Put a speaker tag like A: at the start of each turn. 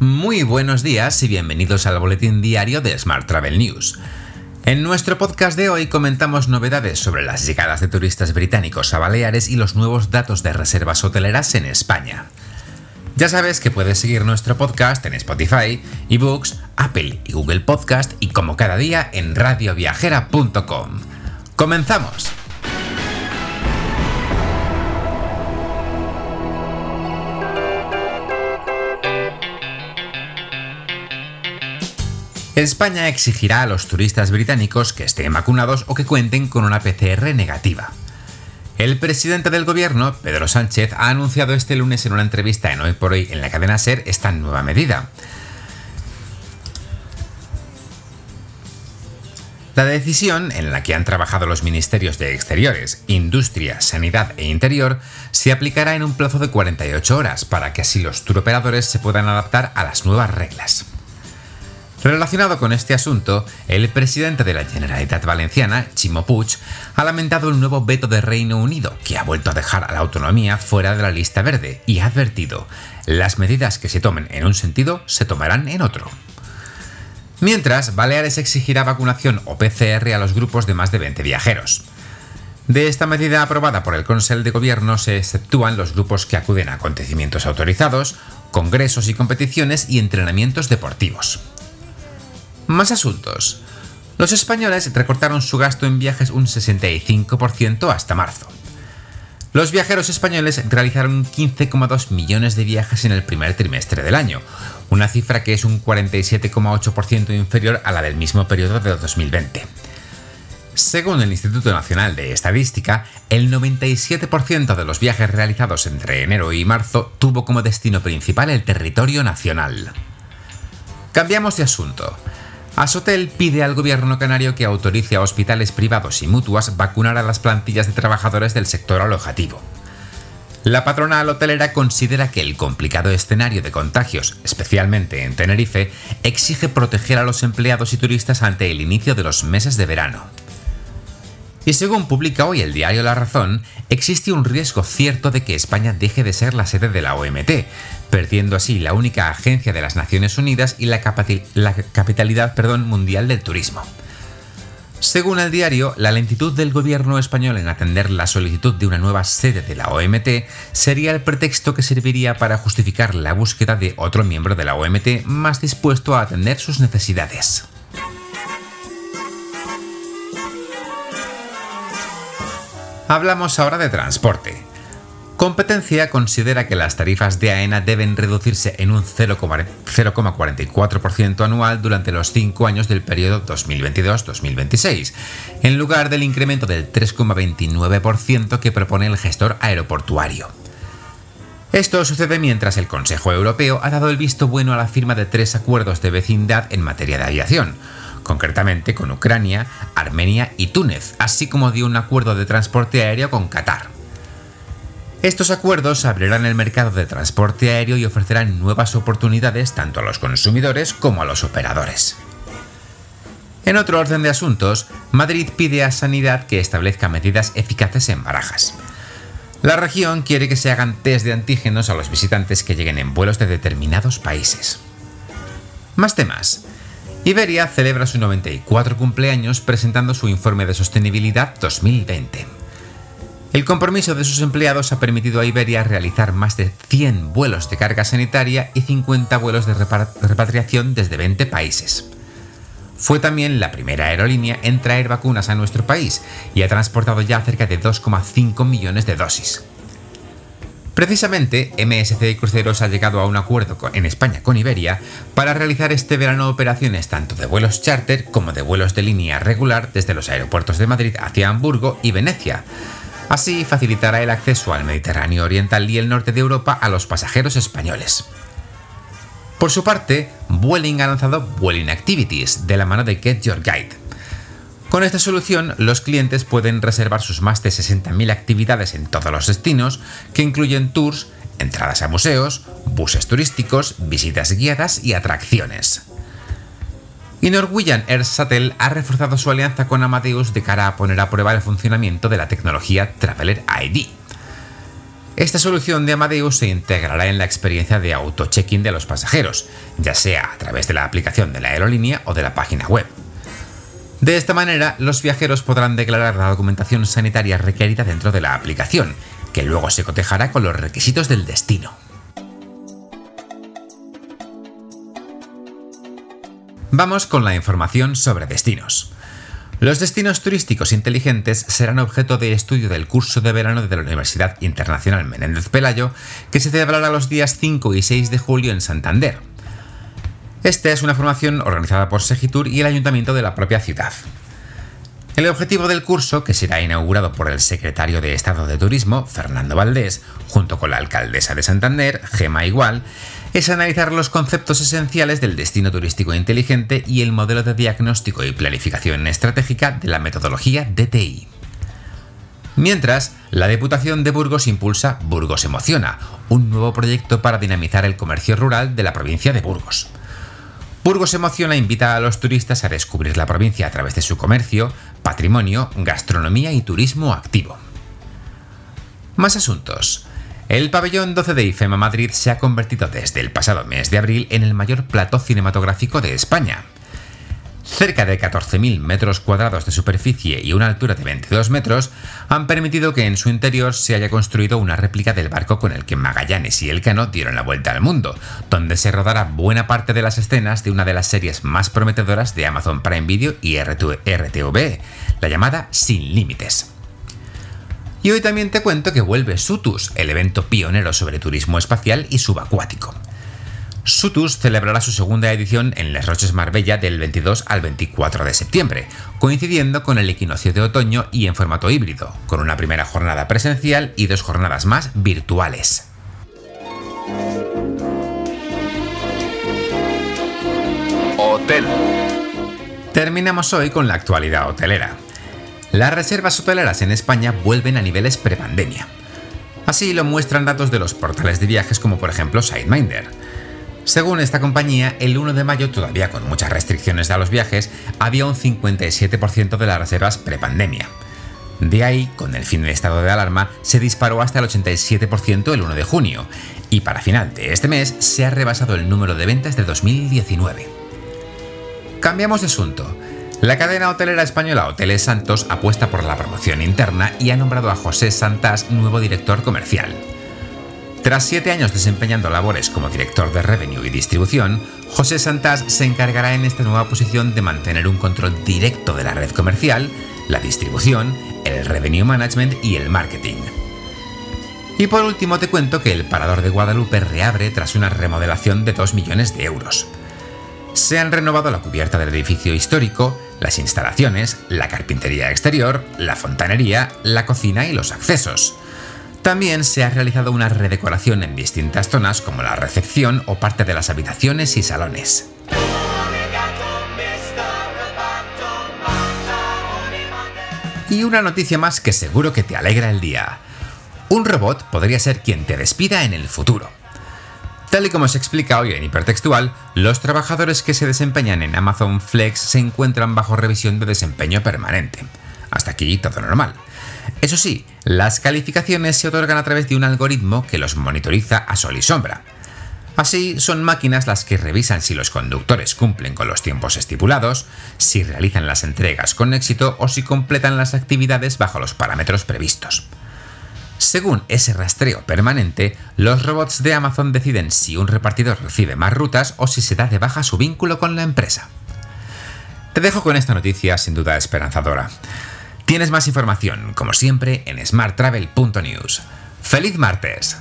A: Muy buenos días y bienvenidos al boletín diario de Smart Travel News. En nuestro podcast de hoy comentamos novedades sobre las llegadas de turistas británicos a Baleares y los nuevos datos de reservas hoteleras en España. Ya sabes que puedes seguir nuestro podcast en Spotify, eBooks, Apple y Google Podcast y como cada día en radioviajera.com. ¡Comenzamos! España exigirá a los turistas británicos que estén vacunados o que cuenten con una PCR negativa. El presidente del gobierno, Pedro Sánchez, ha anunciado este lunes en una entrevista en Hoy por Hoy en la cadena SER esta nueva medida. La decisión, en la que han trabajado los ministerios de Exteriores, Industria, Sanidad e Interior, se aplicará en un plazo de 48 horas para que así los turoperadores se puedan adaptar a las nuevas reglas. Relacionado con este asunto, el presidente de la Generalitat Valenciana, Chimo Puig, ha lamentado el nuevo veto de Reino Unido, que ha vuelto a dejar a la autonomía fuera de la lista verde, y ha advertido, las medidas que se tomen en un sentido se tomarán en otro. Mientras, Baleares exigirá vacunación o PCR a los grupos de más de 20 viajeros. De esta medida aprobada por el Consejo de Gobierno se exceptúan los grupos que acuden a acontecimientos autorizados, congresos y competiciones y entrenamientos deportivos. Más asuntos. Los españoles recortaron su gasto en viajes un 65% hasta marzo. Los viajeros españoles realizaron 15,2 millones de viajes en el primer trimestre del año, una cifra que es un 47,8% inferior a la del mismo periodo de 2020. Según el Instituto Nacional de Estadística, el 97% de los viajes realizados entre enero y marzo tuvo como destino principal el territorio nacional. Cambiamos de asunto. Asotel pide al gobierno canario que autorice a hospitales privados y mutuas vacunar a las plantillas de trabajadores del sector alojativo. La patronal hotelera considera que el complicado escenario de contagios, especialmente en Tenerife, exige proteger a los empleados y turistas ante el inicio de los meses de verano. Y según publica hoy el diario La Razón, existe un riesgo cierto de que España deje de ser la sede de la OMT, perdiendo así la única agencia de las Naciones Unidas y la, capitalidad mundial del turismo. Según el diario, la lentitud del gobierno español en atender la solicitud de una nueva sede de la OMT sería el pretexto que serviría para justificar la búsqueda de otro miembro de la OMT más dispuesto a atender sus necesidades. Hablamos ahora de transporte. Competencia considera que las tarifas de AENA deben reducirse en un 0,44% anual durante los cinco años del periodo 2022-2026, en lugar del incremento del 3,29% que propone el gestor aeroportuario. Esto sucede mientras el Consejo Europeo ha dado el visto bueno a la firma de tres acuerdos de vecindad en materia de aviación, concretamente con Ucrania, Armenia y Túnez, así como dio un acuerdo de transporte aéreo con Qatar. Estos acuerdos abrirán el mercado de transporte aéreo y ofrecerán nuevas oportunidades tanto a los consumidores como a los operadores. En otro orden de asuntos, Madrid pide a Sanidad que establezca medidas eficaces en barajas. La región quiere que se hagan test de antígenos a los visitantes que lleguen en vuelos de determinados países. Más temas. Iberia celebra su 94 cumpleaños presentando su informe de sostenibilidad 2020. El compromiso de sus empleados ha permitido a Iberia realizar más de 100 vuelos de carga sanitaria y 50 vuelos de repatriación desde 20 países. Fue también la primera aerolínea en traer vacunas a nuestro país y ha transportado ya cerca de 2,5 millones de dosis. Precisamente, MSC Cruceros ha llegado a un acuerdo en España con Iberia para realizar este verano operaciones tanto de vuelos charter como de vuelos de línea regular desde los aeropuertos de Madrid hacia Hamburgo y Venecia, Así facilitará el acceso al Mediterráneo Oriental y el norte de Europa a los pasajeros españoles. Por su parte, Vueling ha lanzado Vueling Activities de la mano de Get Your Guide. Con esta solución, los clientes pueden reservar sus más de 60.000 actividades en todos los destinos, que incluyen tours, entradas a museos, buses turísticos, visitas guiadas y atracciones y Norwegian Air Shuttle ha reforzado su alianza con Amadeus de cara a poner a prueba el funcionamiento de la tecnología Traveler ID. Esta solución de Amadeus se integrará en la experiencia de auto-check-in de los pasajeros, ya sea a través de la aplicación de la aerolínea o de la página web. De esta manera, los viajeros podrán declarar la documentación sanitaria requerida dentro de la aplicación, que luego se cotejará con los requisitos del destino. Vamos con la información sobre destinos. Los destinos turísticos inteligentes serán objeto de estudio del curso de verano de la Universidad Internacional Menéndez Pelayo, que se celebrará los días 5 y 6 de julio en Santander. Esta es una formación organizada por Segitur y el ayuntamiento de la propia ciudad. El objetivo del curso, que será inaugurado por el secretario de Estado de Turismo, Fernando Valdés, junto con la alcaldesa de Santander, Gema Igual, es analizar los conceptos esenciales del destino turístico inteligente y el modelo de diagnóstico y planificación estratégica de la metodología DTI. Mientras, la Diputación de Burgos impulsa Burgos Emociona, un nuevo proyecto para dinamizar el comercio rural de la provincia de Burgos. Burgos Emociona invita a los turistas a descubrir la provincia a través de su comercio, patrimonio, gastronomía y turismo activo. Más asuntos. El pabellón 12 de IFEMA Madrid se ha convertido desde el pasado mes de abril en el mayor plató cinematográfico de España. Cerca de 14.000 metros cuadrados de superficie y una altura de 22 metros han permitido que en su interior se haya construido una réplica del barco con el que Magallanes y Elcano dieron la vuelta al mundo, donde se rodará buena parte de las escenas de una de las series más prometedoras de Amazon Prime Video y RTV, la llamada Sin Límites. Y hoy también te cuento que vuelve Sutus, el evento pionero sobre turismo espacial y subacuático. Sutus celebrará su segunda edición en Les Roches Marbella del 22 al 24 de septiembre, coincidiendo con el equinoccio de otoño y en formato híbrido, con una primera jornada presencial y dos jornadas más virtuales. Hotel. Terminamos hoy con la actualidad hotelera. Las reservas hoteleras en España vuelven a niveles prepandemia. Así lo muestran datos de los portales de viajes como por ejemplo Sideminder. Según esta compañía, el 1 de mayo, todavía con muchas restricciones a los viajes, había un 57% de las reservas prepandemia. De ahí, con el fin de estado de alarma, se disparó hasta el 87% el 1 de junio, y para final de este mes se ha rebasado el número de ventas de 2019. Cambiamos de asunto. La cadena hotelera española Hoteles Santos apuesta por la promoción interna y ha nombrado a José Santás nuevo director comercial. Tras siete años desempeñando labores como director de revenue y distribución, José Santás se encargará en esta nueva posición de mantener un control directo de la red comercial, la distribución, el revenue management y el marketing. Y por último te cuento que el Parador de Guadalupe reabre tras una remodelación de 2 millones de euros. Se han renovado la cubierta del edificio histórico, las instalaciones, la carpintería exterior, la fontanería, la cocina y los accesos. También se ha realizado una redecoración en distintas zonas como la recepción o parte de las habitaciones y salones. Y una noticia más que seguro que te alegra el día. Un robot podría ser quien te despida en el futuro. Tal y como se explica hoy en Hipertextual, los trabajadores que se desempeñan en Amazon Flex se encuentran bajo revisión de desempeño permanente. Hasta aquí todo normal. Eso sí, las calificaciones se otorgan a través de un algoritmo que los monitoriza a sol y sombra. Así, son máquinas las que revisan si los conductores cumplen con los tiempos estipulados, si realizan las entregas con éxito o si completan las actividades bajo los parámetros previstos. Según ese rastreo permanente, los robots de Amazon deciden si un repartidor recibe más rutas o si se da de baja su vínculo con la empresa. Te dejo con esta noticia sin duda esperanzadora. Tienes más información, como siempre, en smarttravel.news. ¡Feliz martes!